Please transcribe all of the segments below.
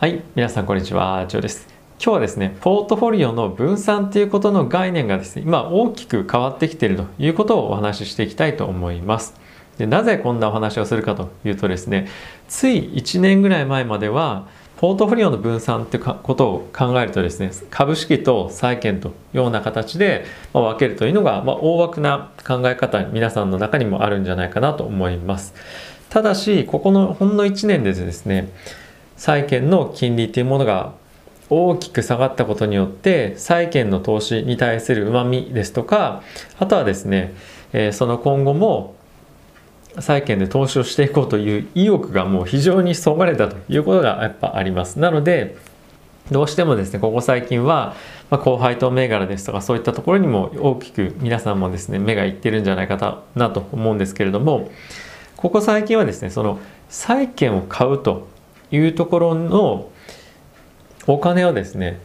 はい、皆さんこんにちは、ジョーです。今日はですね、ポートフォリオの分散ということの概念がですね、今大きく変わってきているということをお話ししていきたいと思います。でなぜこんなお話をするかというとですね、つい1年ぐらい前までは、ポートフォリオの分散っていうことを考えるとですね、株式と債券というような形で分けるというのが、ま、大枠な考え方、皆さんの中にもあるんじゃないかなと思います。ただし、ここのほんの1年でですね、債券の金利というものが大きく下がったことによって債券の投資に対するうまみですとかあとはですね、えー、その今後も債券で投資をしていこうという意欲がもう非常にそがれたということがやっぱあります。なのでどうしてもですねここ最近は、まあ、高配当銘柄ですとかそういったところにも大きく皆さんもですね目がいってるんじゃないかなと思うんですけれどもここ最近はですねその債券を買うというところのお金をですね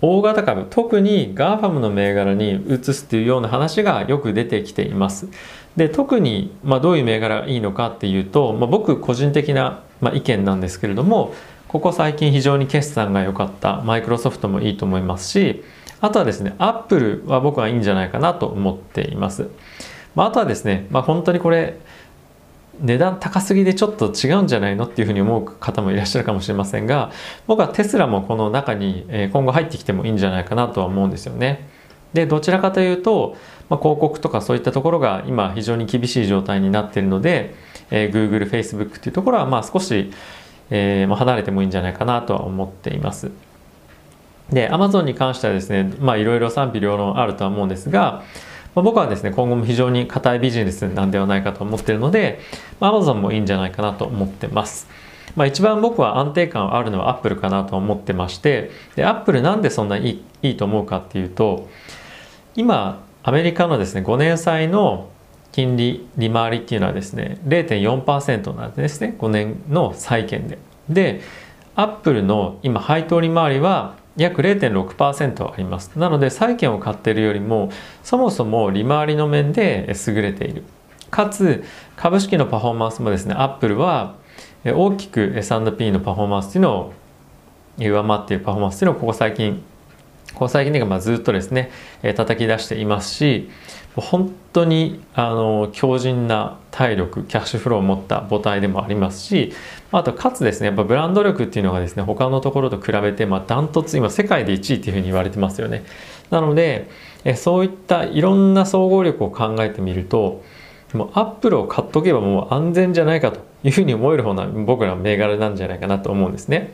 大型株特に GAFAM の銘柄に移すというような話がよく出てきています。で特に、まあ、どういう銘柄がいいのかっていうと、まあ、僕個人的な、まあ、意見なんですけれどもここ最近非常に決算が良かったマイクロソフトもいいと思いますしあとはですねアップルは僕はいいんじゃないかなと思っています、まあ、とはですね、ま、本当にこれ値段高すぎでちょっと違うんじゃないのっていうふうに思う方もいらっしゃるかもしれませんが僕はテスラもこの中に今後入ってきてもいいんじゃないかなとは思うんですよね。でどちらかというと、まあ、広告とかそういったところが今非常に厳しい状態になっているので、えー、Google、Facebook っていうところはまあ少し、えーまあ、離れてもいいんじゃないかなとは思っています。で Amazon に関してはですねまあいろいろ賛否両論あるとは思うんですがまあ、僕はですね今後も非常に硬いビジネスなんではないかと思っているので、まあ、Amazon もいいんじゃないかなと思ってます。まあ、一番僕は安定感あるのは Apple かなと思ってましてで Apple なんでそんないいいいと思うかっていうと今アメリカのですね5年債の金利利回りっていうのはですね0.4%なんですね5年の債券で。でアップルの今配当利回りは約0.6%あります。なので債券を買っているよりもそもそも利回りの面で優れている。かつ株式のパフォーマンスもですね、アップルは大きく S&P のパフォーマンスというのを上回っているパフォーマンスっていうのをここ最近ここ最近でまあずっとですねえ叩き出していますし本当にあの強靭な体力キャッシュフローを持った母体でもありますしあとかつですねやっぱブランド力っていうのがですね他のところと比べてまあダントツ今世界で1位っていうふうに言われてますよね。なのでえそういったいろんな総合力を考えてみるともうアップルを買っとけばもう安全じゃないかというふうに思える方な僕らの銘柄なんじゃないかなと思うんですね。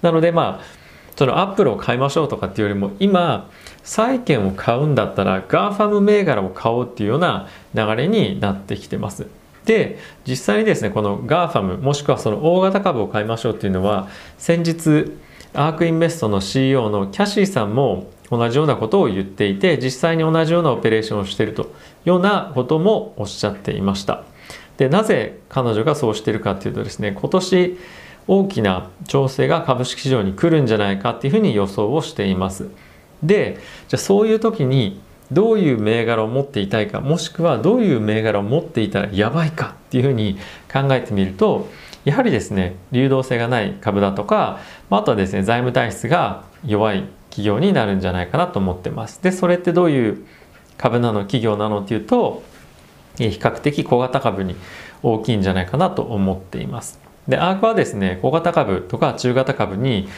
なのでまあそのアップルを買いましょうとかっていうよりも今債券を買うんだったら GAFAM 銘柄を買おうっていうような流れになってきてます。で実際にですねこの GAFAM もしくはその大型株を買いましょうっていうのは先日アークインベストの CEO のキャシーさんも同じようなことを言っていて実際に同じようなオペレーションをしているというようなこともおっしゃっていましたでなぜ彼女がそうしているかっていうとですね今年大きな調整が株式市場に来るんじゃないかっていうふうに予想をしています。でじゃあそういう時にどういう銘柄を持っていたいかもしくはどういう銘柄を持っていたらやばいかっていうふうに考えてみるとやはりですね流動性がない株だとかあとはですね財務体質が弱い企業になるんじゃないかなと思ってます。でそれってどういう株なの企業なのっていうと比較的小型株に大きいんじゃないかなと思っています。でアークはですね小型株とか中型株に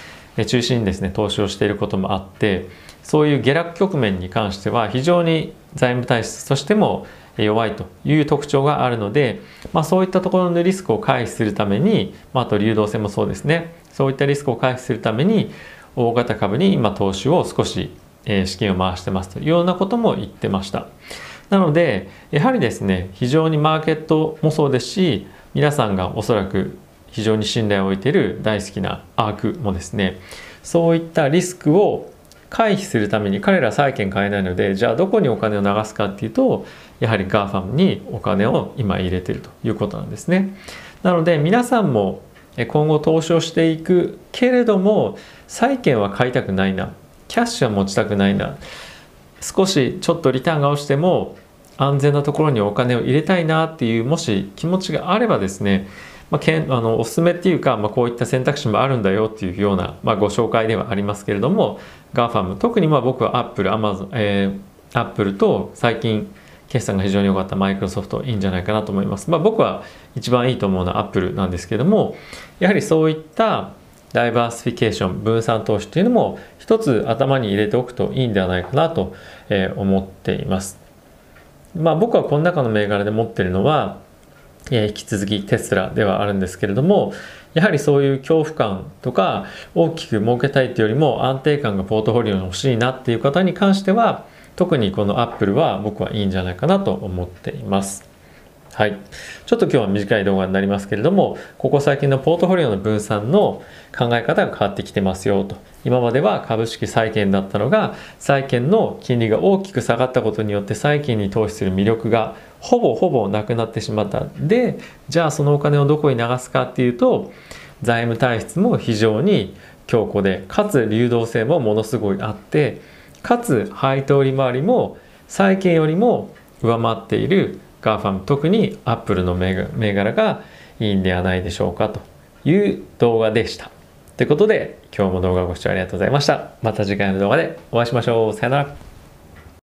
中心にですね投資をしていることもあってそういう下落局面に関しては非常に財務体質としても弱いという特徴があるので、まあ、そういったところのリスクを回避するために、まあ、と流動性もそうですね。そういったリスクを回避するために大型株に今投資を少し資金を回してますというようなことも言ってました。なのでやはりですね非常にマーケットもそうですし皆さんがおそらく非常に信頼を置いている大好きなアークもですねそういったリスクを回避するために彼ら債券買えないのでじゃあどこにお金を流すかっていうとやはり GAFAM にお金を今入れてるということなんですね。なので皆さんも今後投資をしていくけれども債券は買いたくないなキャッシュは持ちたくないな少しちょっとリターンが落ちても安全なところにお金を入れたいなっていうもし気持ちがあればですねまあ、けんあのおすすめっていうか、まあ、こういった選択肢もあるんだよっていうような、まあ、ご紹介ではありますけれども GAFAM 特にまあ僕は Apple、Amazon、えー、Apple と最近決算が非常に良かったマイクロソフトいいんじゃないかなと思います。まあ、僕は一番いいと思うのは Apple なんですけどもやはりそういったダイバーシフィケーション分散投資っていうのも一つ頭に入れておくといいんではないかなと思っています。まあ僕はこの中の銘柄で持ってるのは、え引き続きテスラではあるんですけれどもやはりそういう恐怖感とか大きく儲けたいっていうよりも安定感がポートフォリオに欲しいなっていう方に関しては特にこのアップルは僕はいいんじゃないかなと思っています。はい。ちょっと今日は短い動画になりますけれども、ここ最近のポートフォリオの分散の考え方が変わってきてますよと。今までは株式債券だったのが、債券の金利が大きく下がったことによって債券に投資する魅力がほぼほぼなくなってしまった。で、じゃあそのお金をどこに流すかっていうと、財務体質も非常に強固で、かつ流動性もものすごいあって、かつ配当利回りも債券よりも上回っている GAFAM 特に Apple の銘柄がいいんではないでしょうかという動画でした。ということで今日も動画ご視聴ありがとうございました。また次回の動画でお会いしましょう。さよなら。